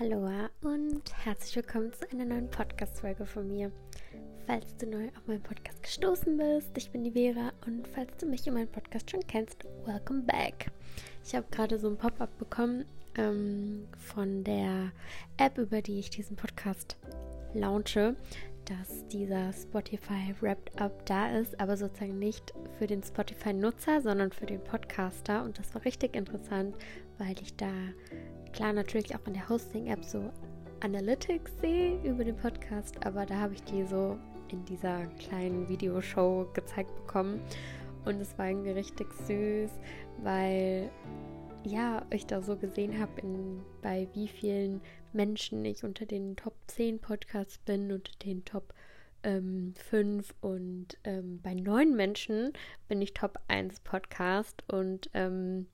Hallo und herzlich willkommen zu einer neuen Podcast-Folge von mir. Falls du neu auf meinen Podcast gestoßen bist, ich bin die Vera und falls du mich in meinem Podcast schon kennst, welcome back. Ich habe gerade so ein Pop-up bekommen ähm, von der App, über die ich diesen Podcast launche, dass dieser Spotify Wrapped Up da ist, aber sozusagen nicht für den Spotify-Nutzer, sondern für den Podcaster. Und das war richtig interessant, weil ich da klar natürlich auch in der Hosting-App so Analytics sehe über den Podcast, aber da habe ich die so in dieser kleinen Videoshow gezeigt bekommen. Und es war irgendwie richtig süß, weil ja, ich da so gesehen habe, bei wie vielen Menschen ich unter den Top 10 Podcasts bin, unter den Top ähm, 5 und ähm, bei neun Menschen bin ich Top 1 Podcast und ähm,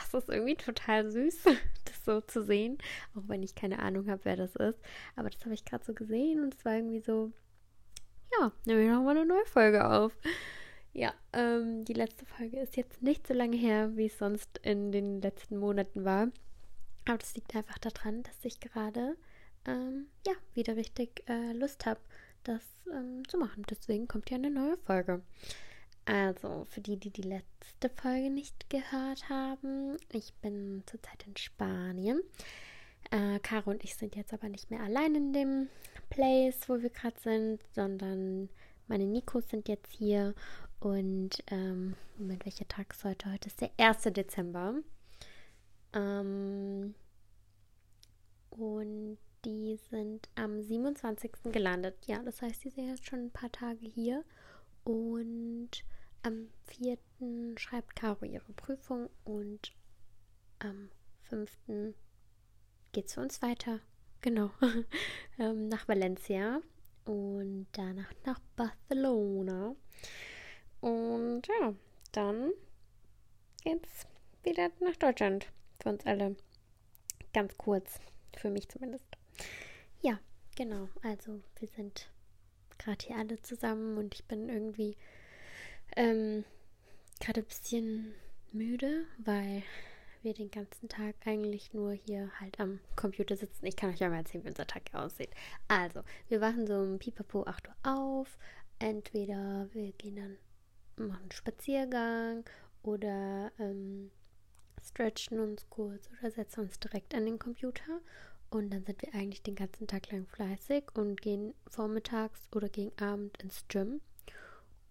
das ist irgendwie total süß, das so zu sehen, auch wenn ich keine Ahnung habe, wer das ist. Aber das habe ich gerade so gesehen und es war irgendwie so, ja, nehmen wir nochmal eine neue Folge auf. Ja, ähm, die letzte Folge ist jetzt nicht so lange her, wie es sonst in den letzten Monaten war. Aber das liegt einfach daran, dass ich gerade ähm, ja wieder richtig äh, Lust habe, das ähm, zu machen. Deswegen kommt ja eine neue Folge. Also, für die, die die letzte Folge nicht gehört haben, ich bin zurzeit in Spanien. Äh, Caro und ich sind jetzt aber nicht mehr allein in dem Place, wo wir gerade sind, sondern meine Nikos sind jetzt hier. Und, ähm, Moment, welcher Tag ist heute? Heute ist der 1. Dezember. Ähm, und die sind am 27. gelandet. Ja, das heißt, die sind jetzt schon ein paar Tage hier. Und am 4. schreibt Caro ihre Prüfung und am 5. geht es für uns weiter. Genau. ähm, nach Valencia und danach nach Barcelona. Und ja, dann geht's wieder nach Deutschland. Für uns alle. Ganz kurz. Für mich zumindest. Ja, genau. Also wir sind gerade hier alle zusammen und ich bin irgendwie ähm, gerade ein bisschen müde, weil wir den ganzen Tag eigentlich nur hier halt am Computer sitzen. Ich kann euch ja mal erzählen, wie unser Tag aussieht. Also, wir wachen so um Pipapo 8 Uhr auf. Entweder wir gehen dann machen einen Spaziergang oder ähm, stretchen uns kurz oder setzen uns direkt an den Computer. Und dann sind wir eigentlich den ganzen Tag lang fleißig und gehen vormittags oder gegen Abend ins Gym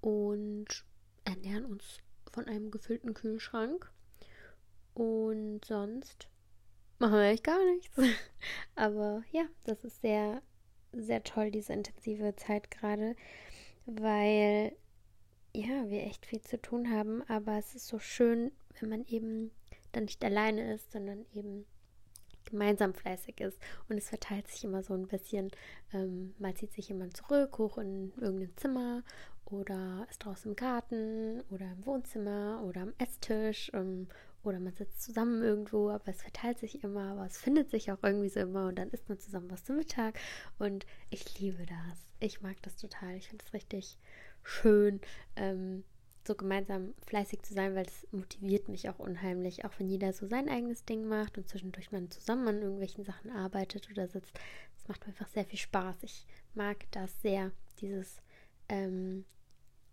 und ernähren uns von einem gefüllten Kühlschrank. Und sonst machen wir eigentlich gar nichts. Aber ja, das ist sehr, sehr toll, diese intensive Zeit gerade, weil ja, wir echt viel zu tun haben. Aber es ist so schön, wenn man eben dann nicht alleine ist, sondern eben gemeinsam fleißig ist. Und es verteilt sich immer so ein bisschen. Ähm, mal zieht sich jemand zurück, hoch in irgendein Zimmer oder ist draußen im Garten oder im Wohnzimmer oder am Esstisch ähm, oder man sitzt zusammen irgendwo, aber es verteilt sich immer, aber es findet sich auch irgendwie so immer und dann isst man zusammen was zum Mittag und ich liebe das. Ich mag das total. Ich finde es richtig schön. Ähm, so gemeinsam fleißig zu sein, weil es motiviert mich auch unheimlich, auch wenn jeder so sein eigenes Ding macht und zwischendurch man zusammen an irgendwelchen Sachen arbeitet oder sitzt. Es macht mir einfach sehr viel Spaß. Ich mag das sehr, dieses ähm,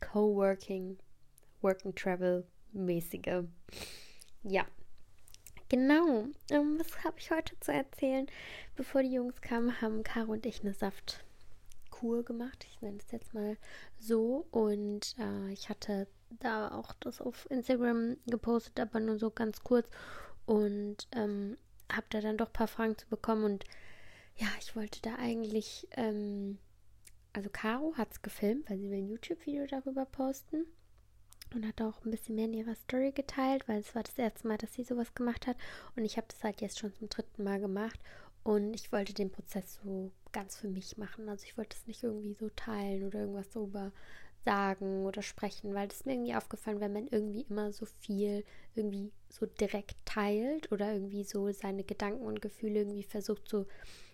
Coworking, Work and Travel mäßige. Ja, genau. Ähm, was habe ich heute zu erzählen? Bevor die Jungs kamen, haben Caro und ich eine Saftkur gemacht. Ich nenne es jetzt mal so. Und äh, ich hatte da auch das auf Instagram gepostet, aber nur so ganz kurz. Und ähm, habe da dann doch ein paar Fragen zu bekommen. Und ja, ich wollte da eigentlich, ähm, also Caro hat es gefilmt, weil sie will ein YouTube-Video darüber posten. Und hat auch ein bisschen mehr in ihrer Story geteilt, weil es war das erste Mal, dass sie sowas gemacht hat. Und ich habe das halt jetzt schon zum dritten Mal gemacht. Und ich wollte den Prozess so ganz für mich machen. Also ich wollte es nicht irgendwie so teilen oder irgendwas so über sagen oder sprechen, weil das ist mir irgendwie aufgefallen, wenn man irgendwie immer so viel irgendwie so direkt teilt oder irgendwie so seine Gedanken und Gefühle irgendwie versucht zu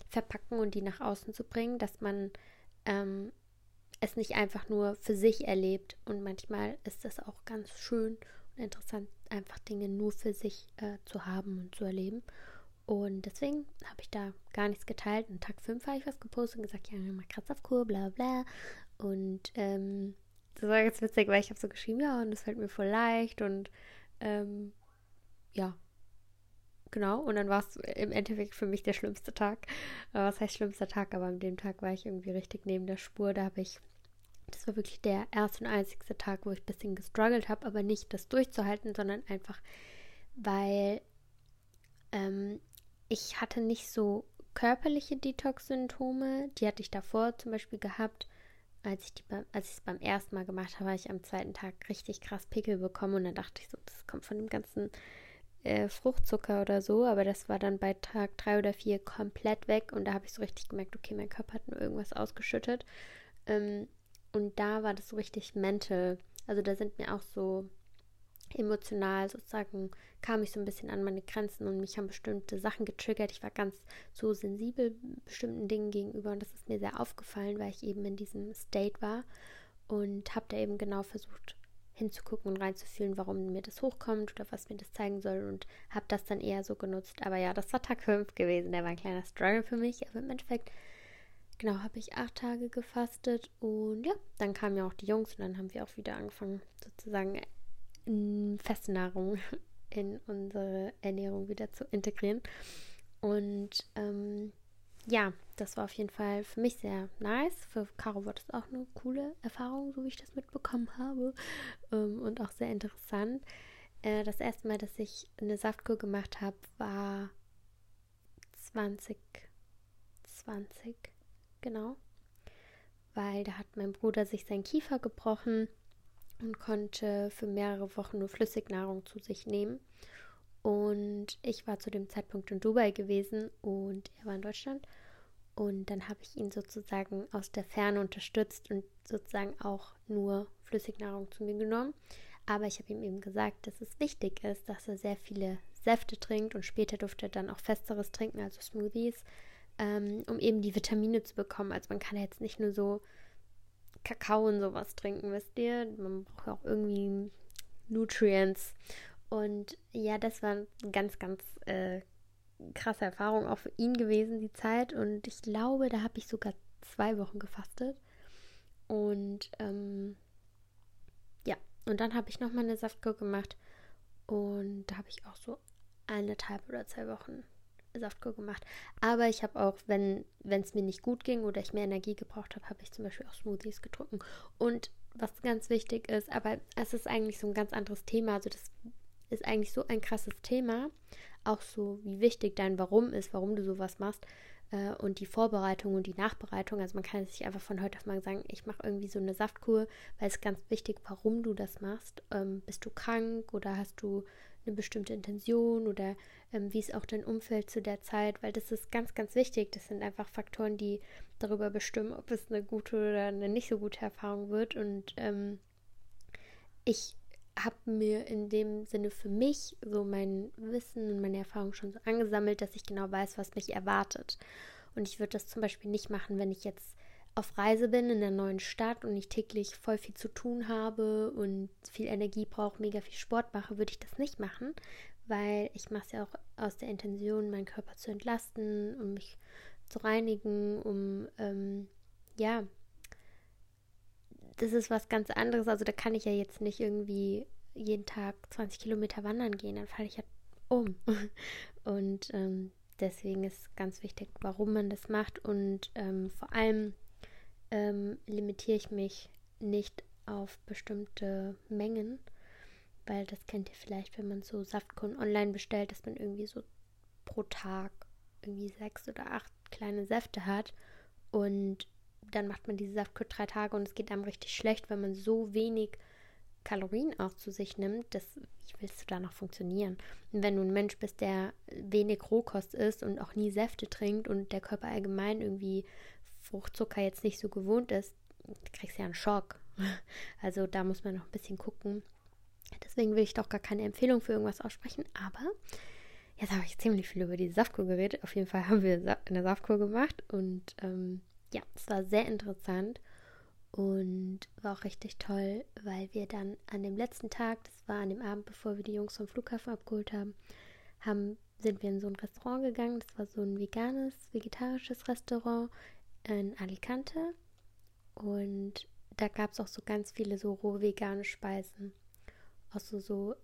verpacken und die nach außen zu bringen, dass man ähm, es nicht einfach nur für sich erlebt. Und manchmal ist das auch ganz schön und interessant, einfach Dinge nur für sich äh, zu haben und zu erleben. Und deswegen habe ich da gar nichts geteilt. Und Tag 5 habe ich was gepostet und gesagt, ja, mal Kratz auf Kur, bla bla. Und ähm, das war ganz witzig, weil ich habe so geschrieben, ja, und das fällt mir voll leicht und ähm, ja, genau. Und dann war es im Endeffekt für mich der schlimmste Tag. Was heißt schlimmster Tag? Aber an dem Tag war ich irgendwie richtig neben der Spur. Da habe ich, das war wirklich der erste und einzigste Tag, wo ich ein bisschen gestruggelt habe, aber nicht das durchzuhalten, sondern einfach, weil ähm, ich hatte nicht so körperliche Detox-Symptome. Die hatte ich davor zum Beispiel gehabt als ich, die, als ich es beim ersten Mal gemacht habe, habe ich am zweiten Tag richtig krass Pickel bekommen und dann dachte ich so, das kommt von dem ganzen äh, Fruchtzucker oder so, aber das war dann bei Tag drei oder vier komplett weg und da habe ich so richtig gemerkt, okay, mein Körper hat nur irgendwas ausgeschüttet. Ähm, und da war das so richtig mental, also da sind mir auch so emotional sozusagen kam ich so ein bisschen an meine Grenzen und mich haben bestimmte Sachen getriggert. Ich war ganz so sensibel bestimmten Dingen gegenüber und das ist mir sehr aufgefallen, weil ich eben in diesem State war und habe da eben genau versucht hinzugucken und reinzufühlen, warum mir das hochkommt oder was mir das zeigen soll und habe das dann eher so genutzt. Aber ja, das war Tag 5 gewesen, der war ein kleiner Struggle für mich, aber im Endeffekt genau, habe ich acht Tage gefastet und ja, dann kamen ja auch die Jungs und dann haben wir auch wieder angefangen, sozusagen feste Nahrung in unsere Ernährung wieder zu integrieren. Und ähm, ja, das war auf jeden Fall für mich sehr nice. Für Caro war das auch eine coole Erfahrung, so wie ich das mitbekommen habe. Ähm, und auch sehr interessant. Äh, das erste Mal, dass ich eine Saftkur gemacht habe, war 2020, genau. Weil da hat mein Bruder sich seinen Kiefer gebrochen und konnte für mehrere Wochen nur Flüssignahrung zu sich nehmen. Und ich war zu dem Zeitpunkt in Dubai gewesen und er war in Deutschland. Und dann habe ich ihn sozusagen aus der Ferne unterstützt und sozusagen auch nur Flüssignahrung zu mir genommen. Aber ich habe ihm eben gesagt, dass es wichtig ist, dass er sehr viele Säfte trinkt und später durfte er dann auch festeres trinken, also Smoothies, ähm, um eben die Vitamine zu bekommen. Also man kann jetzt nicht nur so Kakao und sowas trinken, wisst ihr? Man braucht auch irgendwie Nutrients. Und ja, das war eine ganz, ganz äh, krasse Erfahrung auch für ihn gewesen, die Zeit. Und ich glaube, da habe ich sogar zwei Wochen gefastet. Und ähm, ja, und dann habe ich nochmal eine Saftkur gemacht. Und da habe ich auch so eineinhalb oder zwei Wochen Saftkur gemacht. Aber ich habe auch, wenn es mir nicht gut ging oder ich mehr Energie gebraucht habe, habe ich zum Beispiel auch Smoothies getrunken. Und was ganz wichtig ist, aber es ist eigentlich so ein ganz anderes Thema. Also das ist eigentlich so ein krasses Thema. Auch so, wie wichtig dein Warum ist, warum du sowas machst. Äh, und die Vorbereitung und die Nachbereitung. Also man kann sich einfach von heute auf morgen sagen, ich mache irgendwie so eine Saftkur, weil es ganz wichtig, warum du das machst. Ähm, bist du krank oder hast du eine bestimmte Intention oder ähm, wie ist auch dein Umfeld zu der Zeit, weil das ist ganz, ganz wichtig. Das sind einfach Faktoren, die darüber bestimmen, ob es eine gute oder eine nicht so gute Erfahrung wird. Und ähm, ich habe mir in dem Sinne für mich so mein Wissen und meine Erfahrung schon so angesammelt, dass ich genau weiß, was mich erwartet. Und ich würde das zum Beispiel nicht machen, wenn ich jetzt auf Reise bin in einer neuen Stadt und ich täglich voll viel zu tun habe und viel Energie brauche, mega viel Sport mache, würde ich das nicht machen, weil ich mache es ja auch aus der Intention, meinen Körper zu entlasten, um mich zu reinigen, um ähm, ja, das ist was ganz anderes. Also da kann ich ja jetzt nicht irgendwie jeden Tag 20 Kilometer wandern gehen, dann falle ich ja um. Und ähm, deswegen ist ganz wichtig, warum man das macht und ähm, vor allem ähm, limitiere ich mich nicht auf bestimmte Mengen, weil das kennt ihr vielleicht, wenn man so Saftkuren online bestellt, dass man irgendwie so pro Tag irgendwie sechs oder acht kleine Säfte hat und dann macht man diese Saftkur drei Tage und es geht einem richtig schlecht, wenn man so wenig Kalorien auch zu sich nimmt, das, wie willst du da noch funktionieren? Und wenn du ein Mensch bist, der wenig Rohkost isst und auch nie Säfte trinkt und der Körper allgemein irgendwie Fruchtzucker jetzt nicht so gewohnt ist, kriegst du ja einen Schock. Also da muss man noch ein bisschen gucken. Deswegen will ich doch gar keine Empfehlung für irgendwas aussprechen, aber jetzt habe ich ziemlich viel über die Saftkur geredet. Auf jeden Fall haben wir eine Saftkur gemacht und ähm, ja, es war sehr interessant und war auch richtig toll, weil wir dann an dem letzten Tag, das war an dem Abend, bevor wir die Jungs vom Flughafen abgeholt haben, haben sind wir in so ein Restaurant gegangen. Das war so ein veganes, vegetarisches Restaurant in Alicante. Und da gab es auch so ganz viele so roh vegane Speisen. Auch so, so,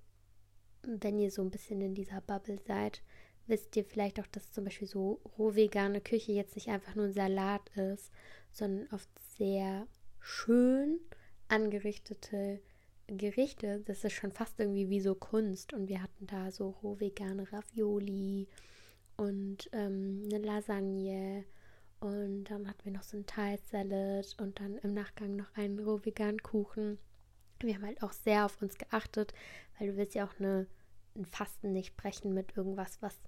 wenn ihr so ein bisschen in dieser Bubble seid, wisst ihr vielleicht auch, dass zum Beispiel so roh vegane Küche jetzt nicht einfach nur ein Salat ist, sondern oft sehr schön angerichtete Gerichte. Das ist schon fast irgendwie wie so Kunst. Und wir hatten da so roh vegane Ravioli und ähm, eine Lasagne. Und dann hatten wir noch so ein Thai Salad und dann im Nachgang noch einen roh veganen Kuchen. Wir haben halt auch sehr auf uns geachtet, weil du willst ja auch eine, ein Fasten nicht brechen mit irgendwas, was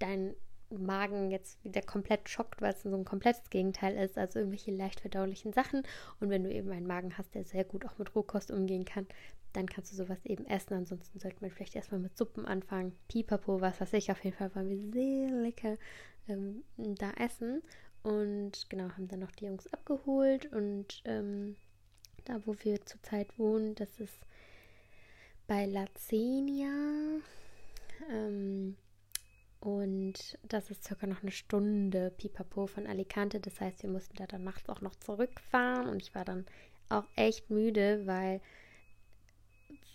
dein Magen jetzt wieder komplett schockt, weil es so ein komplettes Gegenteil ist, also irgendwelche leicht verdaulichen Sachen. Und wenn du eben einen Magen hast, der sehr gut auch mit Rohkost umgehen kann, dann kannst du sowas eben essen. Ansonsten sollte man vielleicht erstmal mit Suppen anfangen. Pipapo, was weiß ich. Auf jeden Fall waren wir sehr lecker ähm, da essen. Und genau, haben dann noch die Jungs abgeholt. Und ähm, da, wo wir zurzeit wohnen, das ist bei Lazenia. Ähm, und das ist circa noch eine Stunde pipapo von Alicante. Das heißt, wir mussten da dann nachts auch noch zurückfahren. Und ich war dann auch echt müde, weil,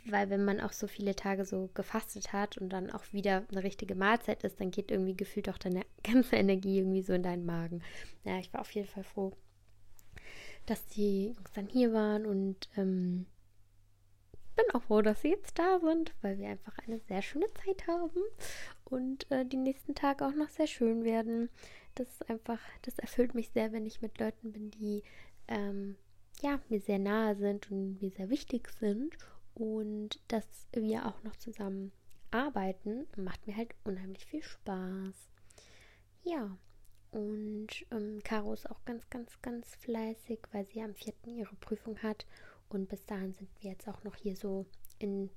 weil wenn man auch so viele Tage so gefastet hat und dann auch wieder eine richtige Mahlzeit ist, dann geht irgendwie gefühlt auch deine ganze Energie irgendwie so in deinen Magen. Ja, ich war auf jeden Fall froh, dass die Jungs dann hier waren und ähm, bin auch froh, dass sie jetzt da sind, weil wir einfach eine sehr schöne Zeit haben und äh, die nächsten Tage auch noch sehr schön werden. Das ist einfach, das erfüllt mich sehr, wenn ich mit Leuten bin, die ähm, ja mir sehr nahe sind und mir sehr wichtig sind und dass wir auch noch zusammen arbeiten, macht mir halt unheimlich viel Spaß. Ja, und ähm, Caro ist auch ganz, ganz, ganz fleißig, weil sie am 4. ihre Prüfung hat. Und bis dahin sind wir jetzt auch noch hier so in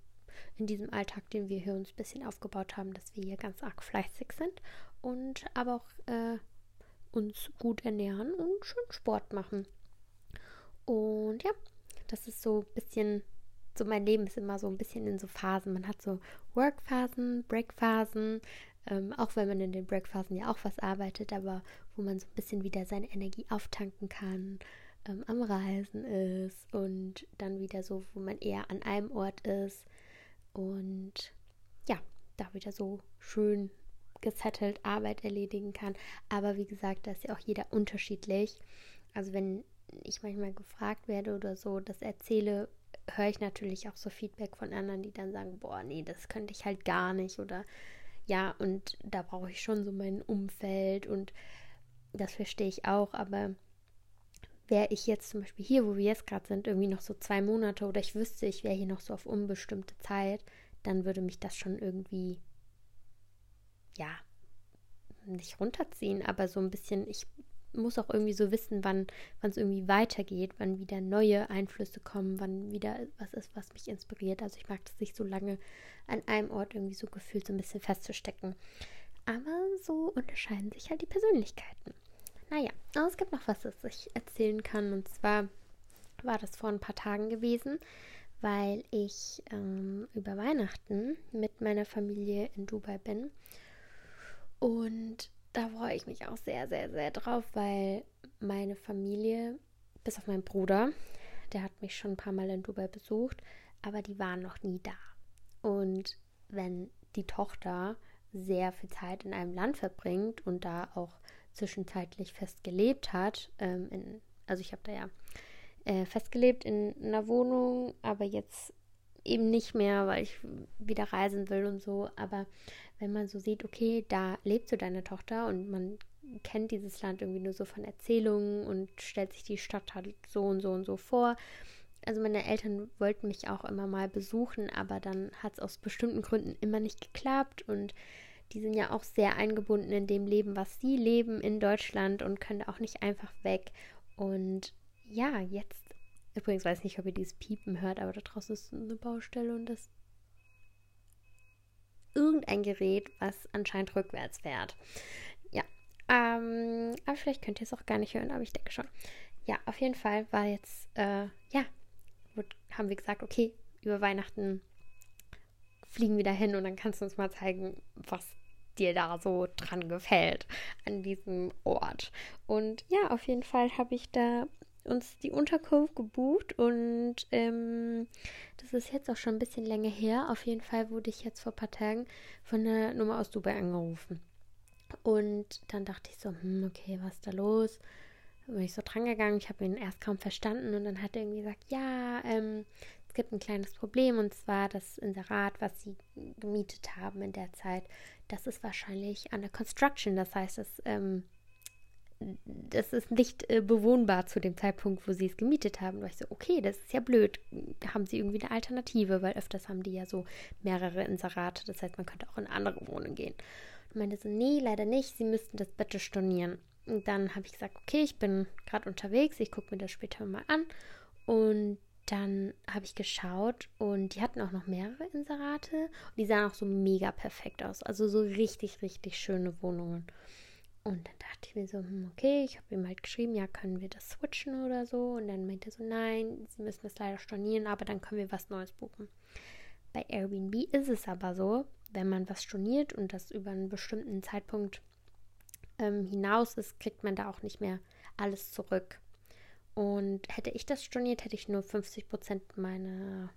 in diesem Alltag, den wir hier uns ein bisschen aufgebaut haben, dass wir hier ganz arg fleißig sind und aber auch äh, uns gut ernähren und schön Sport machen. Und ja, das ist so ein bisschen, so mein Leben ist immer so ein bisschen in so Phasen. Man hat so Work-Phasen, Break-Phasen, ähm, auch wenn man in den Break-Phasen ja auch was arbeitet, aber wo man so ein bisschen wieder seine Energie auftanken kann, ähm, am Reisen ist und dann wieder so, wo man eher an einem Ort ist und ja, da wieder so schön gesettelt Arbeit erledigen kann. Aber wie gesagt, da ist ja auch jeder unterschiedlich. Also wenn ich manchmal gefragt werde oder so, das erzähle, höre ich natürlich auch so Feedback von anderen, die dann sagen, boah, nee, das könnte ich halt gar nicht oder ja, und da brauche ich schon so mein Umfeld und das verstehe ich auch, aber wäre ich jetzt zum Beispiel hier, wo wir jetzt gerade sind, irgendwie noch so zwei Monate oder ich wüsste, ich wäre hier noch so auf unbestimmte Zeit, dann würde mich das schon irgendwie, ja, nicht runterziehen, aber so ein bisschen, ich muss auch irgendwie so wissen, wann es irgendwie weitergeht, wann wieder neue Einflüsse kommen, wann wieder was ist, was mich inspiriert. Also ich mag das nicht so lange an einem Ort irgendwie so gefühlt so ein bisschen festzustecken. Aber so unterscheiden sich halt die Persönlichkeiten. Naja, aber es gibt noch was, das ich erzählen kann. Und zwar war das vor ein paar Tagen gewesen, weil ich ähm, über Weihnachten mit meiner Familie in Dubai bin. Und da freue ich mich auch sehr, sehr, sehr drauf, weil meine Familie, bis auf meinen Bruder, der hat mich schon ein paar Mal in Dubai besucht, aber die waren noch nie da. Und wenn die Tochter sehr viel Zeit in einem Land verbringt und da auch zwischenzeitlich festgelebt hat. Ähm, in, also ich habe da ja äh, festgelebt in einer Wohnung, aber jetzt eben nicht mehr, weil ich wieder reisen will und so. Aber wenn man so sieht, okay, da lebt so deine Tochter und man kennt dieses Land irgendwie nur so von Erzählungen und stellt sich die Stadt halt so und so und so vor. Also meine Eltern wollten mich auch immer mal besuchen, aber dann hat es aus bestimmten Gründen immer nicht geklappt und die sind ja auch sehr eingebunden in dem Leben, was sie leben in Deutschland und können auch nicht einfach weg. Und ja, jetzt, übrigens weiß ich nicht, ob ihr dieses Piepen hört, aber da draußen ist eine Baustelle und das irgendein Gerät, was anscheinend rückwärts fährt. Ja, ähm, aber vielleicht könnt ihr es auch gar nicht hören, aber ich denke schon. Ja, auf jeden Fall war jetzt, äh, ja, haben wir gesagt, okay, über Weihnachten fliegen wir dahin und dann kannst du uns mal zeigen, was dir da so dran gefällt an diesem Ort. Und ja, auf jeden Fall habe ich da uns die Unterkunft gebucht und ähm, das ist jetzt auch schon ein bisschen länger her. Auf jeden Fall wurde ich jetzt vor ein paar Tagen von einer Nummer aus Dubai angerufen. Und dann dachte ich so, hm, okay, was ist da los? Da bin ich so dran gegangen, ich habe ihn erst kaum verstanden und dann hat er irgendwie gesagt, ja, ähm, es gibt ein kleines Problem und zwar das Inserat, was sie gemietet haben in der Zeit, das ist wahrscheinlich an der Construction. Das heißt, es ähm, das ist nicht äh, bewohnbar zu dem Zeitpunkt, wo sie es gemietet haben. Und ich so, okay, das ist ja blöd. Haben sie irgendwie eine Alternative? Weil öfters haben die ja so mehrere Inserate. Das heißt, man könnte auch in andere Wohnungen gehen. Und meinte so, nee, leider nicht. Sie müssten das bitte stornieren. Und dann habe ich gesagt, okay, ich bin gerade unterwegs. Ich gucke mir das später mal an. Und dann habe ich geschaut und die hatten auch noch mehrere Inserate. Und die sahen auch so mega perfekt aus. Also so richtig, richtig schöne Wohnungen. Und dann dachte ich mir so, hm, okay, ich habe ihm halt geschrieben, ja, können wir das switchen oder so? Und dann meinte er so, nein, sie müssen das leider stornieren, aber dann können wir was Neues buchen. Bei Airbnb ist es aber so, wenn man was storniert und das über einen bestimmten Zeitpunkt ähm, hinaus ist, kriegt man da auch nicht mehr alles zurück. Und hätte ich das storniert, hätte ich nur 50% meiner,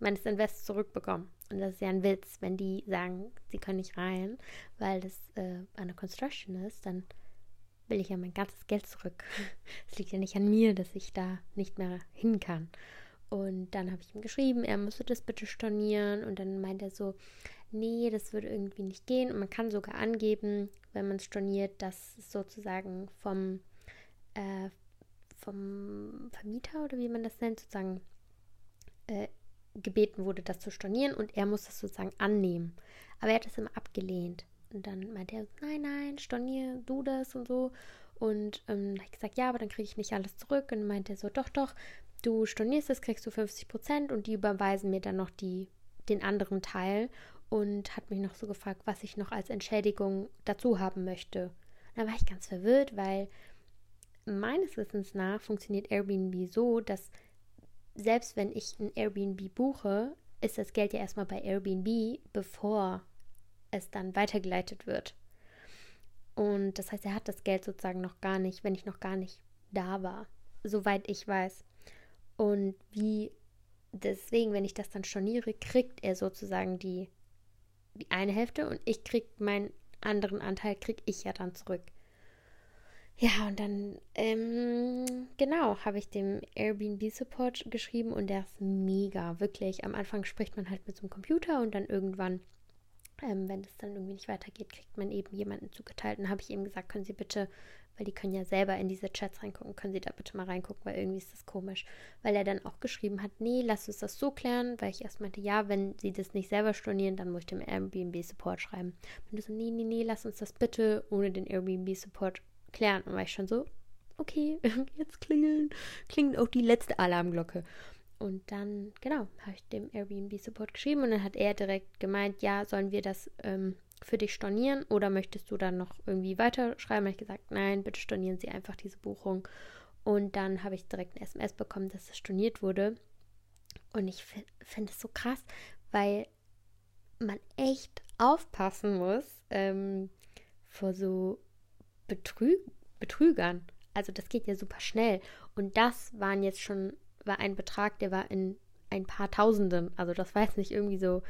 meines Invests zurückbekommen. Und das ist ja ein Witz, wenn die sagen, sie können nicht rein, weil das äh, eine Construction ist, dann will ich ja mein ganzes Geld zurück. Es liegt ja nicht an mir, dass ich da nicht mehr hin kann. Und dann habe ich ihm geschrieben, er müsste das bitte stornieren. Und dann meint er so, nee, das würde irgendwie nicht gehen. Und man kann sogar angeben, wenn man es storniert, dass es sozusagen vom, äh, vom Vermieter oder wie man das nennt, sozusagen äh, gebeten wurde, das zu stornieren und er muss das sozusagen annehmen. Aber er hat es immer abgelehnt. Und dann meinte er, nein, nein, stornier du das und so. Und ähm, habe ich gesagt, ja, aber dann kriege ich nicht alles zurück. Und meinte er so, doch, doch, du stornierst es, kriegst du 50 Prozent und die überweisen mir dann noch die, den anderen Teil. Und hat mich noch so gefragt, was ich noch als Entschädigung dazu haben möchte. Dann war ich ganz verwirrt, weil meines Wissens nach funktioniert Airbnb so, dass selbst wenn ich ein Airbnb buche, ist das Geld ja erstmal bei Airbnb, bevor es dann weitergeleitet wird. Und das heißt, er hat das Geld sozusagen noch gar nicht, wenn ich noch gar nicht da war, soweit ich weiß. Und wie deswegen, wenn ich das dann storniere, kriegt er sozusagen die, die eine Hälfte und ich krieg meinen anderen Anteil, krieg ich ja dann zurück. Ja, und dann, ähm, genau, habe ich dem Airbnb-Support geschrieben und der ist mega, wirklich. Am Anfang spricht man halt mit so einem Computer und dann irgendwann, ähm, wenn es dann irgendwie nicht weitergeht, kriegt man eben jemanden zugeteilt. Und habe ich ihm gesagt, können Sie bitte, weil die können ja selber in diese Chats reingucken, können Sie da bitte mal reingucken, weil irgendwie ist das komisch. Weil er dann auch geschrieben hat, nee, lass uns das so klären, weil ich erst meinte, ja, wenn Sie das nicht selber stornieren, dann muss ich dem Airbnb-Support schreiben. Und so, nee, nee, nee, lass uns das bitte ohne den Airbnb-Support klären. Und war ich schon so, okay, jetzt klingeln, klingelt auch die letzte Alarmglocke. Und dann, genau, habe ich dem Airbnb-Support geschrieben und dann hat er direkt gemeint, ja, sollen wir das ähm, für dich stornieren oder möchtest du dann noch irgendwie weiterschreiben? Habe ich gesagt, nein, bitte stornieren Sie einfach diese Buchung. Und dann habe ich direkt ein SMS bekommen, dass es storniert wurde. Und ich finde es so krass, weil man echt aufpassen muss ähm, vor so Betrü Betrügern. Also das geht ja super schnell. Und das waren jetzt schon, war ein Betrag, der war in ein paar Tausenden. Also das war jetzt nicht irgendwie so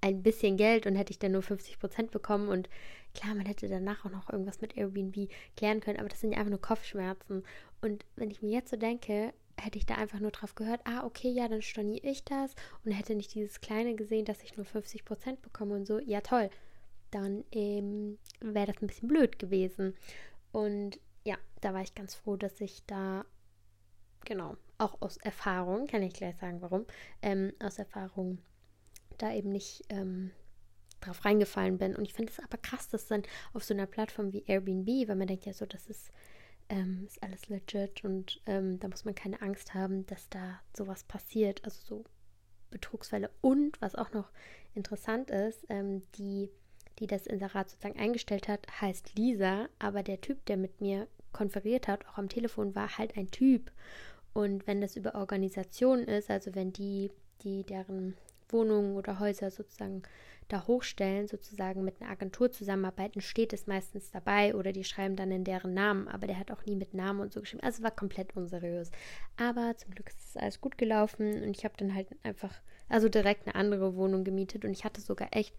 ein bisschen Geld und hätte ich dann nur 50 Prozent bekommen. Und klar, man hätte danach auch noch irgendwas mit Airbnb klären können, aber das sind ja einfach nur Kopfschmerzen. Und wenn ich mir jetzt so denke, hätte ich da einfach nur drauf gehört, ah, okay, ja, dann storniere ich das und hätte nicht dieses kleine gesehen, dass ich nur 50 Prozent bekomme und so, ja, toll dann ähm, wäre das ein bisschen blöd gewesen. Und ja, da war ich ganz froh, dass ich da, genau, auch aus Erfahrung, kann ich gleich sagen, warum, ähm, aus Erfahrung da eben nicht ähm, drauf reingefallen bin. Und ich finde es aber krass, dass dann auf so einer Plattform wie Airbnb, weil man denkt ja so, das ist, ähm, ist alles legit und ähm, da muss man keine Angst haben, dass da sowas passiert, also so Betrugsfälle. Und was auch noch interessant ist, ähm, die die das Inserat sozusagen eingestellt hat, heißt Lisa, aber der Typ, der mit mir konferiert hat, auch am Telefon, war halt ein Typ. Und wenn das über Organisation ist, also wenn die, die deren Wohnungen oder Häuser sozusagen da hochstellen, sozusagen mit einer Agentur zusammenarbeiten, steht es meistens dabei oder die schreiben dann in deren Namen, aber der hat auch nie mit Namen und so geschrieben. Also war komplett unseriös. Aber zum Glück ist es alles gut gelaufen und ich habe dann halt einfach, also direkt eine andere Wohnung gemietet und ich hatte sogar echt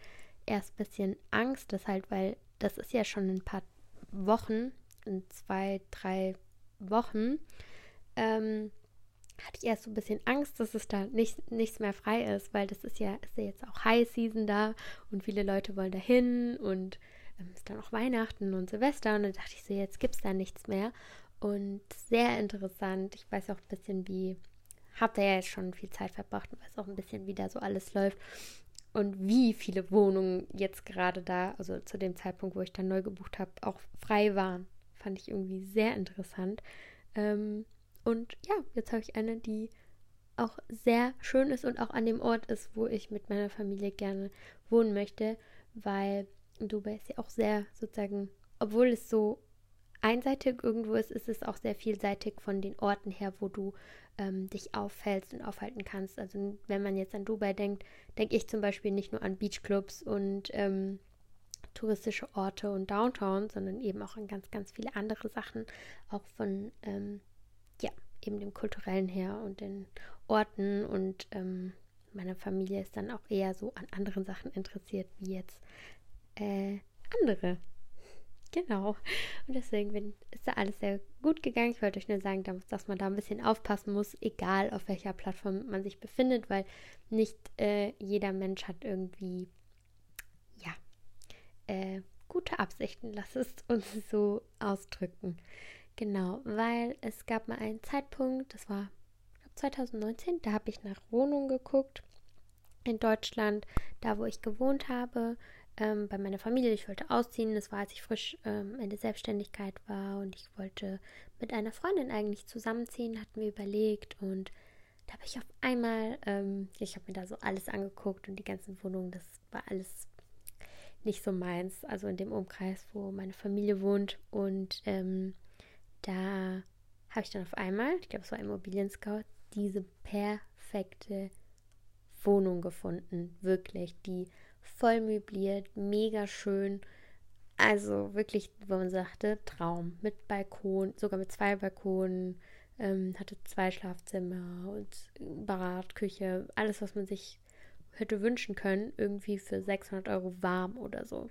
erst ein bisschen Angst, das halt, weil das ist ja schon ein paar Wochen, in zwei, drei Wochen, ähm, hatte ich erst so ein bisschen Angst, dass es da nicht, nichts mehr frei ist, weil das ist ja, ist ja jetzt auch High Season da und viele Leute wollen da hin und ähm, ist dann auch Weihnachten und Silvester und dann dachte ich so, jetzt gibt es da nichts mehr. Und sehr interessant. Ich weiß auch ein bisschen, wie, habt ihr ja jetzt schon viel Zeit verbracht und weiß auch ein bisschen, wie da so alles läuft und wie viele Wohnungen jetzt gerade da, also zu dem Zeitpunkt, wo ich dann neu gebucht habe, auch frei waren. Fand ich irgendwie sehr interessant. Ähm, und ja, jetzt habe ich eine, die auch sehr schön ist und auch an dem Ort ist, wo ich mit meiner Familie gerne wohnen möchte, weil Dubai ist ja auch sehr sozusagen, obwohl es so einseitig irgendwo ist, ist es auch sehr vielseitig von den Orten her, wo du ähm, dich auffällst und aufhalten kannst. Also wenn man jetzt an Dubai denkt, denke ich zum Beispiel nicht nur an Beachclubs und ähm, touristische Orte und Downtown, sondern eben auch an ganz, ganz viele andere Sachen, auch von ähm, ja, eben dem kulturellen her und den Orten und ähm, meine Familie ist dann auch eher so an anderen Sachen interessiert, wie jetzt äh, andere. Genau. Und deswegen bin, ist da alles sehr gut gegangen. Ich wollte euch nur sagen, dass man da ein bisschen aufpassen muss, egal auf welcher Plattform man sich befindet, weil nicht äh, jeder Mensch hat irgendwie, ja, äh, gute Absichten. Lass es uns so ausdrücken. Genau, weil es gab mal einen Zeitpunkt, das war 2019, da habe ich nach Wohnungen geguckt in Deutschland, da wo ich gewohnt habe, ähm, bei meiner Familie. Ich wollte ausziehen, das war, als ich frisch ähm, in der Selbstständigkeit war und ich wollte mit einer Freundin eigentlich zusammenziehen, hatten wir überlegt und da habe ich auf einmal, ähm, ich habe mir da so alles angeguckt und die ganzen Wohnungen, das war alles nicht so meins, also in dem Umkreis, wo meine Familie wohnt und ähm, da habe ich dann auf einmal, ich glaube, es war Immobilien Scout, diese perfekte Wohnung gefunden. Wirklich, die voll möbliert, mega schön. Also wirklich, wo man sagte, Traum. Mit Balkon, sogar mit zwei Balkonen, ähm, hatte zwei Schlafzimmer und Bad, Küche, alles, was man sich hätte wünschen können, irgendwie für 600 Euro warm oder so.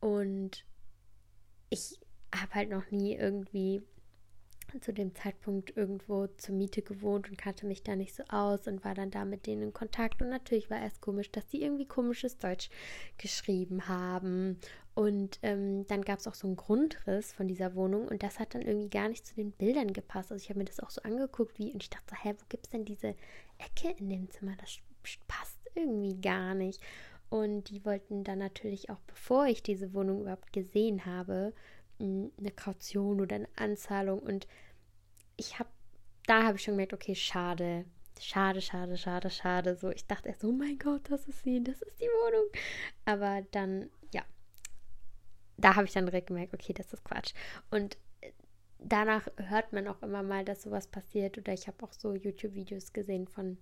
Und ich habe halt noch nie irgendwie zu dem Zeitpunkt irgendwo zur Miete gewohnt und kannte mich da nicht so aus und war dann da mit denen in Kontakt. Und natürlich war erst komisch, dass die irgendwie komisches Deutsch geschrieben haben. Und ähm, dann gab es auch so einen Grundriss von dieser Wohnung und das hat dann irgendwie gar nicht zu den Bildern gepasst. Also ich habe mir das auch so angeguckt, wie und ich dachte, hä, wo gibt es denn diese Ecke in dem Zimmer? Das passt irgendwie gar nicht. Und die wollten dann natürlich auch, bevor ich diese Wohnung überhaupt gesehen habe, eine Kaution oder eine Anzahlung. Und ich habe, da habe ich schon gemerkt, okay, schade, schade, schade, schade, schade. So, ich dachte erst, oh mein Gott, das ist sie, das ist die Wohnung. Aber dann, ja, da habe ich dann direkt gemerkt, okay, das ist Quatsch. Und danach hört man auch immer mal, dass sowas passiert. Oder ich habe auch so YouTube-Videos gesehen von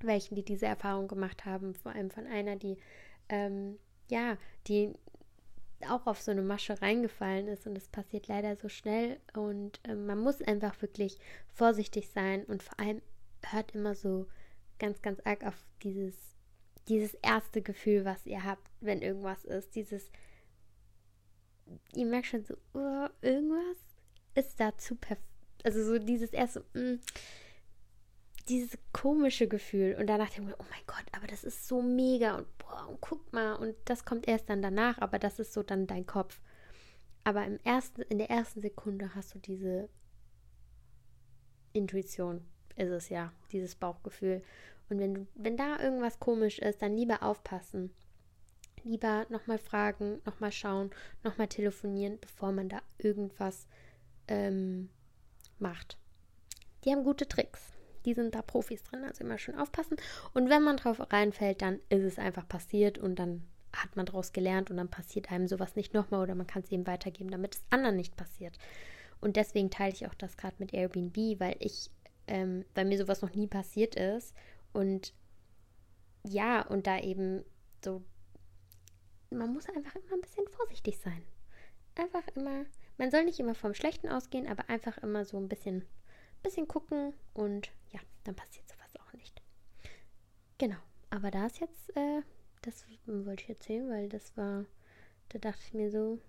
welchen, die diese Erfahrung gemacht haben. Vor allem von einer, die, ähm, ja, die auch auf so eine Masche reingefallen ist und es passiert leider so schnell und äh, man muss einfach wirklich vorsichtig sein und vor allem hört immer so ganz, ganz arg auf dieses, dieses erste Gefühl, was ihr habt, wenn irgendwas ist, dieses, ihr merkt schon so, oh, irgendwas ist da zu perfekt, also so dieses erste, mm, dieses komische Gefühl und danach denke ich oh mein Gott, aber das ist so mega und boah, und guck mal und das kommt erst dann danach, aber das ist so dann dein Kopf. Aber im ersten, in der ersten Sekunde hast du diese Intuition, ist es ja, dieses Bauchgefühl. Und wenn wenn da irgendwas komisch ist, dann lieber aufpassen. Lieber nochmal fragen, nochmal schauen, nochmal telefonieren, bevor man da irgendwas ähm, macht. Die haben gute Tricks die sind da Profis drin, also immer schön aufpassen. Und wenn man drauf reinfällt, dann ist es einfach passiert und dann hat man daraus gelernt und dann passiert einem sowas nicht nochmal oder man kann es eben weitergeben, damit es anderen nicht passiert. Und deswegen teile ich auch das gerade mit Airbnb, weil ich, ähm, weil mir sowas noch nie passiert ist und ja, und da eben so, man muss einfach immer ein bisschen vorsichtig sein. Einfach immer, man soll nicht immer vom Schlechten ausgehen, aber einfach immer so ein bisschen, bisschen gucken und ja, dann passiert sowas auch nicht. Genau, aber da ist jetzt, äh, das wollte ich erzählen, weil das war, da dachte ich mir so,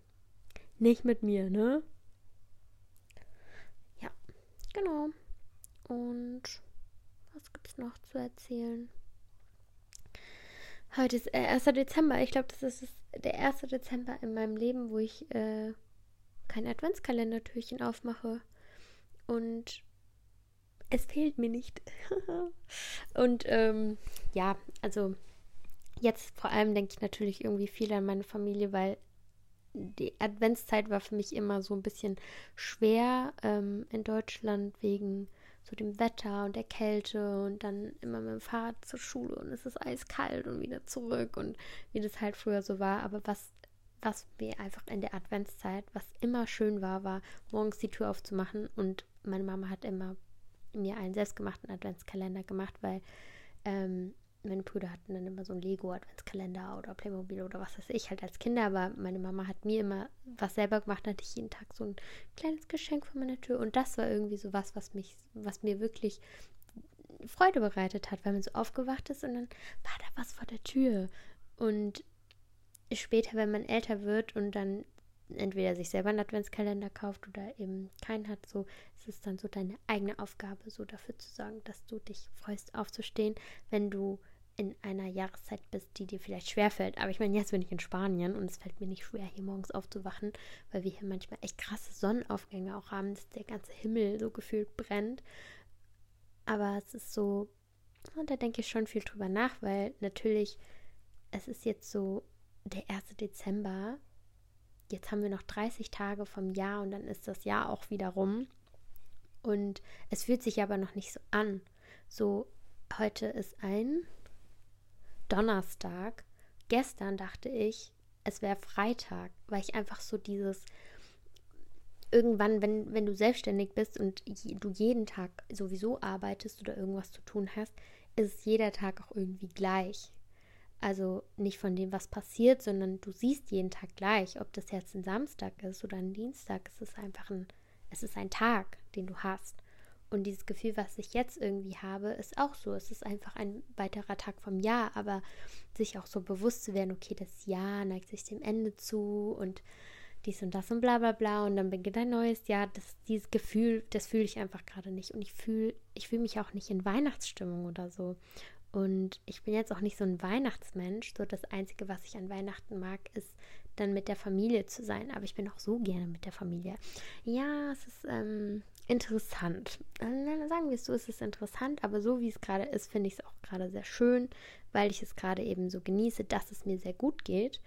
nicht mit mir, ne? Ja, genau. Und was gibt's noch zu erzählen? Heute ist äh, 1. Dezember. Ich glaube, das ist der 1. Dezember in meinem Leben, wo ich äh, kein Adventskalendertürchen aufmache. Und es fehlt mir nicht. und ähm, ja, also jetzt vor allem denke ich natürlich irgendwie viel an meine Familie, weil die Adventszeit war für mich immer so ein bisschen schwer ähm, in Deutschland wegen so dem Wetter und der Kälte und dann immer mit dem Fahrrad zur Schule und es ist eiskalt und wieder zurück und wie das halt früher so war. Aber was, was mir einfach in der Adventszeit, was immer schön war, war morgens die Tür aufzumachen und meine Mama hat immer mir einen selbstgemachten Adventskalender gemacht, weil ähm, meine Brüder hatten dann immer so einen Lego-Adventskalender oder Playmobil oder was weiß ich halt als Kinder, aber meine Mama hat mir immer was selber gemacht, hatte ich jeden Tag so ein kleines Geschenk vor meiner Tür und das war irgendwie so was, was mich, was mir wirklich Freude bereitet hat, weil man so aufgewacht ist und dann war da was vor der Tür und später, wenn man älter wird und dann entweder sich selber einen Adventskalender kauft oder eben keinen hat, so ist es dann so deine eigene Aufgabe, so dafür zu sorgen, dass du dich freust aufzustehen, wenn du in einer Jahreszeit bist, die dir vielleicht schwerfällt. Aber ich meine, jetzt bin ich in Spanien und es fällt mir nicht schwer, hier morgens aufzuwachen, weil wir hier manchmal echt krasse Sonnenaufgänge auch haben, dass der ganze Himmel so gefühlt brennt. Aber es ist so, und da denke ich schon viel drüber nach, weil natürlich, es ist jetzt so der 1. Dezember. Jetzt haben wir noch 30 Tage vom Jahr und dann ist das Jahr auch wieder rum. Und es fühlt sich aber noch nicht so an. So, heute ist ein Donnerstag. Gestern dachte ich, es wäre Freitag, weil ich einfach so dieses irgendwann, wenn, wenn du selbstständig bist und je, du jeden Tag sowieso arbeitest oder irgendwas zu tun hast, ist jeder Tag auch irgendwie gleich. Also nicht von dem, was passiert, sondern du siehst jeden Tag gleich. Ob das jetzt ein Samstag ist oder ein Dienstag, es ist einfach ein, es ist ein Tag, den du hast. Und dieses Gefühl, was ich jetzt irgendwie habe, ist auch so. Es ist einfach ein weiterer Tag vom Jahr, aber sich auch so bewusst zu werden, okay, das Jahr neigt sich dem Ende zu und dies und das und bla bla bla und dann beginnt ein neues Jahr. Das, dieses Gefühl, das fühle ich einfach gerade nicht. Und ich fühle, ich fühle mich auch nicht in Weihnachtsstimmung oder so. Und ich bin jetzt auch nicht so ein Weihnachtsmensch. So das Einzige, was ich an Weihnachten mag, ist dann mit der Familie zu sein. Aber ich bin auch so gerne mit der Familie. Ja, es ist, ähm, interessant. Äh, sagen wir es so, es ist interessant, aber so wie es gerade ist, finde ich es auch gerade sehr schön, weil ich es gerade eben so genieße, dass es mir sehr gut geht,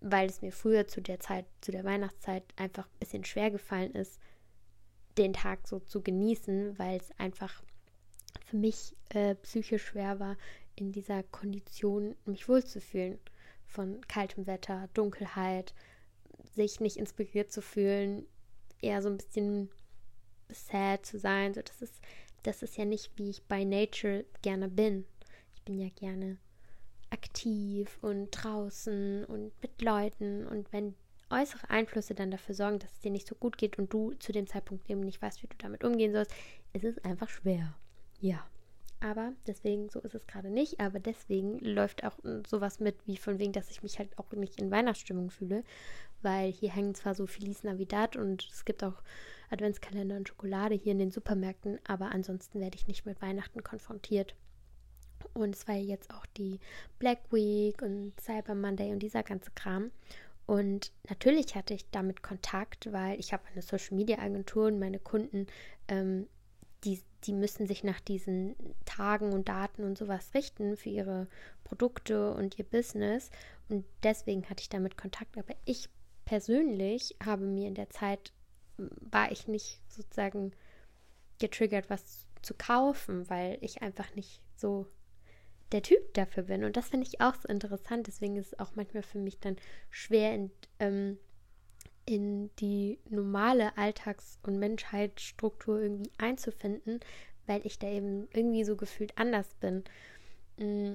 weil es mir früher zu der Zeit, zu der Weihnachtszeit einfach ein bisschen schwer gefallen ist, den Tag so zu genießen, weil es einfach für mich äh, psychisch schwer war, in dieser Kondition mich wohlzufühlen. Von kaltem Wetter, Dunkelheit, sich nicht inspiriert zu fühlen, eher so ein bisschen sad zu sein. So, das ist, das ist ja nicht, wie ich by nature gerne bin. Ich bin ja gerne aktiv und draußen und mit Leuten. Und wenn äußere Einflüsse dann dafür sorgen, dass es dir nicht so gut geht und du zu dem Zeitpunkt eben nicht weißt, wie du damit umgehen sollst, ist es einfach schwer. Ja. Aber deswegen, so ist es gerade nicht. Aber deswegen läuft auch sowas mit, wie von wegen, dass ich mich halt auch nicht in Weihnachtsstimmung fühle. Weil hier hängen zwar so Feliz Navidad und es gibt auch Adventskalender und Schokolade hier in den Supermärkten, aber ansonsten werde ich nicht mit Weihnachten konfrontiert. Und es war jetzt auch die Black Week und Cyber Monday und dieser ganze Kram. Und natürlich hatte ich damit Kontakt, weil ich habe eine Social Media Agentur und meine Kunden, ähm, die, die müssen sich nach diesen Tagen und Daten und sowas richten für ihre Produkte und ihr Business. Und deswegen hatte ich damit Kontakt. Aber ich persönlich habe mir in der Zeit war ich nicht sozusagen getriggert, was zu kaufen, weil ich einfach nicht so der Typ dafür bin. Und das finde ich auch so interessant. Deswegen ist es auch manchmal für mich dann schwer, in, ähm, in die normale Alltags- und Menschheitsstruktur irgendwie einzufinden, weil ich da eben irgendwie so gefühlt anders bin. Mm,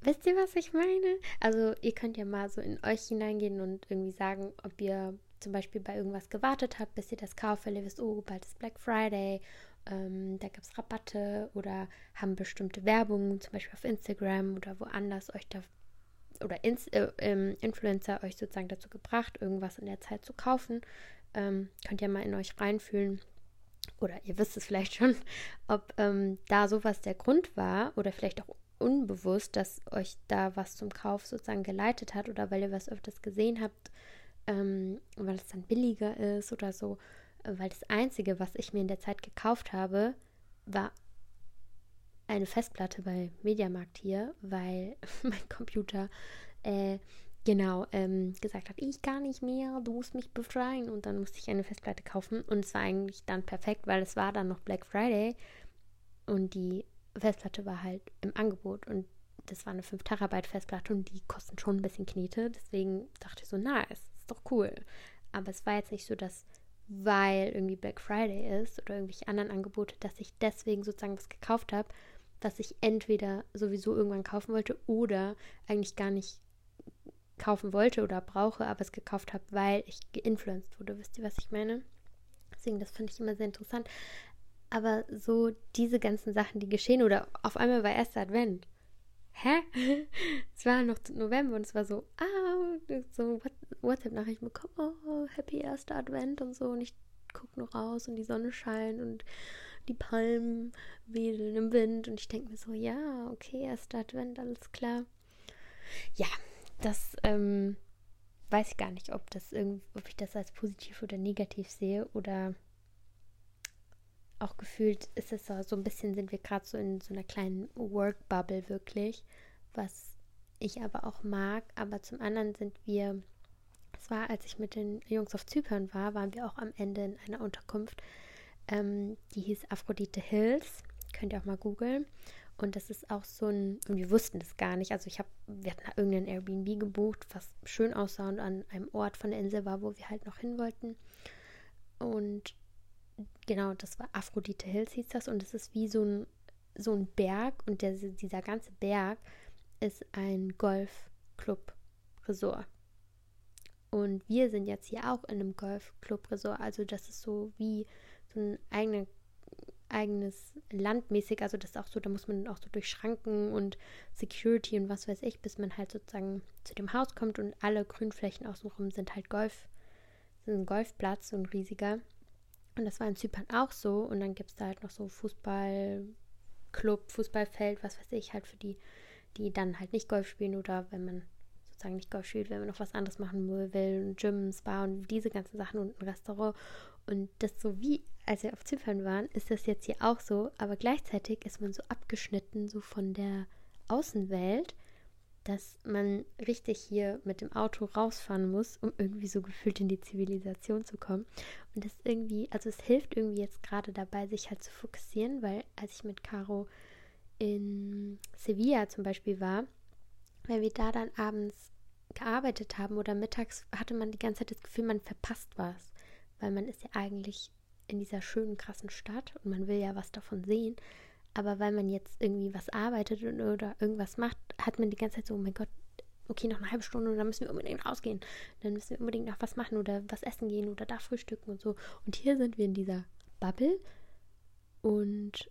wisst ihr, was ich meine? Also ihr könnt ja mal so in euch hineingehen und irgendwie sagen, ob ihr zum Beispiel bei irgendwas gewartet habt, bis ihr das kauft, weil ihr wisst, oh, bald ist Black Friday, ähm, da gibt es Rabatte oder haben bestimmte Werbungen, zum Beispiel auf Instagram oder woanders euch da oder Ins, äh, ähm, Influencer euch sozusagen dazu gebracht, irgendwas in der Zeit zu kaufen. Ähm, könnt ihr mal in euch reinfühlen. Oder ihr wisst es vielleicht schon, ob ähm, da sowas der Grund war oder vielleicht auch unbewusst, dass euch da was zum Kauf sozusagen geleitet hat oder weil ihr was öfters gesehen habt, ähm, weil es dann billiger ist oder so. Weil das Einzige, was ich mir in der Zeit gekauft habe, war eine Festplatte bei Mediamarkt hier, weil mein Computer äh, genau ähm, gesagt hat, ich kann nicht mehr, du musst mich befreien. Und dann musste ich eine Festplatte kaufen. Und es war eigentlich dann perfekt, weil es war dann noch Black Friday und die Festplatte war halt im Angebot und das war eine 5 Terabyte Festplatte und die kosten schon ein bisschen Knete. Deswegen dachte ich so, nice, ist doch cool. Aber es war jetzt nicht so, dass weil irgendwie Black Friday ist oder irgendwelche anderen Angebote, dass ich deswegen sozusagen was gekauft habe, was ich entweder sowieso irgendwann kaufen wollte oder eigentlich gar nicht kaufen wollte oder brauche, aber es gekauft habe, weil ich geinfluenced wurde. Wisst ihr, was ich meine? Deswegen, das finde ich immer sehr interessant. Aber so diese ganzen Sachen, die geschehen, oder auf einmal war erster Advent. Hä? es war noch November und es war so, ah, so WhatsApp-Nachrichten bekommen, oh, happy erster Advent und so. Und ich gucke noch raus und die Sonne scheint und die Palmen wedeln im Wind. Und ich denke mir so, ja, okay, erster Advent, alles klar. Ja, das ähm, weiß ich gar nicht, ob das ob ich das als positiv oder negativ sehe oder auch gefühlt ist es so, so ein bisschen, sind wir gerade so in so einer kleinen Work-Bubble wirklich, was ich aber auch mag. Aber zum anderen sind wir, es war, als ich mit den Jungs auf Zypern war, waren wir auch am Ende in einer Unterkunft, ähm, die hieß Aphrodite Hills. Könnt ihr auch mal googeln. Und das ist auch so ein, und wir wussten das gar nicht. Also ich habe, wir hatten irgendein Airbnb gebucht, was schön aussah und an einem Ort von der Insel war, wo wir halt noch hin wollten. Und genau, das war Aphrodite Hills hieß das. Und es ist wie so ein, so ein Berg. Und der, dieser ganze Berg ist ein Golfclub-Resort. Und wir sind jetzt hier auch in einem Golfclub-Resort. Also das ist so wie so ein eigener eigenes Landmäßig, also das ist auch so, da muss man auch so durch Schranken und Security und was weiß ich, bis man halt sozusagen zu dem Haus kommt und alle Grünflächen außenrum sind halt Golf, sind ein Golfplatz, so ein riesiger. Und das war in Zypern auch so und dann gibt es da halt noch so Fußballclub, Fußballfeld, was weiß ich, halt für die, die dann halt nicht Golf spielen oder wenn man sozusagen nicht Golf spielt, wenn man noch was anderes machen will, Gym, Spa und diese ganzen Sachen und ein Restaurant. Und das so wie, als wir auf Zypern waren, ist das jetzt hier auch so, aber gleichzeitig ist man so abgeschnitten, so von der Außenwelt, dass man richtig hier mit dem Auto rausfahren muss, um irgendwie so gefühlt in die Zivilisation zu kommen. Und das irgendwie, also es hilft irgendwie jetzt gerade dabei, sich halt zu fokussieren, weil als ich mit Caro in Sevilla zum Beispiel war, weil wir da dann abends gearbeitet haben oder mittags hatte man die ganze Zeit das Gefühl, man verpasst was weil man ist ja eigentlich in dieser schönen, krassen Stadt und man will ja was davon sehen. Aber weil man jetzt irgendwie was arbeitet oder irgendwas macht, hat man die ganze Zeit so, oh mein Gott, okay, noch eine halbe Stunde und dann müssen wir unbedingt rausgehen. Dann müssen wir unbedingt noch was machen oder was essen gehen oder da frühstücken und so. Und hier sind wir in dieser Bubble und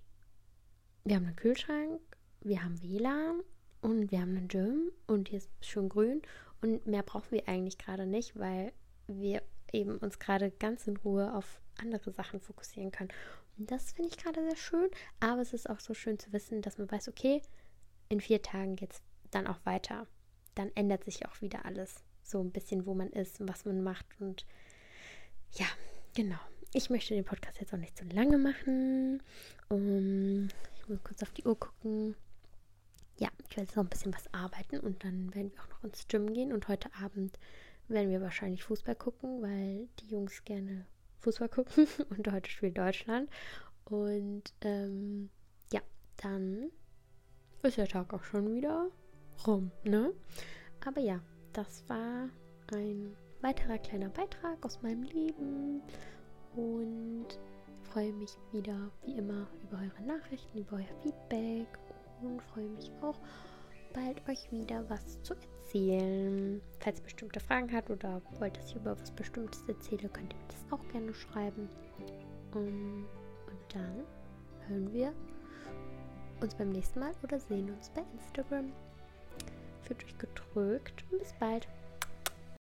wir haben einen Kühlschrank, wir haben WLAN und wir haben einen Gym und hier ist schön grün und mehr brauchen wir eigentlich gerade nicht, weil wir eben uns gerade ganz in Ruhe auf andere Sachen fokussieren können. Und das finde ich gerade sehr schön, aber es ist auch so schön zu wissen, dass man weiß, okay, in vier Tagen geht es dann auch weiter. Dann ändert sich auch wieder alles. So ein bisschen, wo man ist und was man macht. Und ja, genau. Ich möchte den Podcast jetzt auch nicht zu lange machen. Um, ich muss kurz auf die Uhr gucken. Ja, ich werde jetzt noch ein bisschen was arbeiten und dann werden wir auch noch ins Gym gehen. Und heute Abend werden wir wahrscheinlich Fußball gucken, weil die Jungs gerne Fußball gucken und heute spielt Deutschland. Und ähm, ja, dann ist der Tag auch schon wieder rum, ne? Aber ja, das war ein weiterer kleiner Beitrag aus meinem Leben und freue mich wieder wie immer über eure Nachrichten, über euer Feedback und freue mich auch bald euch wieder was zu erzählen. Falls ihr bestimmte Fragen habt oder wollt, dass ich über was Bestimmtes erzähle, könnt ihr mir das auch gerne schreiben. Und dann hören wir uns beim nächsten Mal oder sehen uns bei Instagram. Fühlt euch gedrückt und bis bald.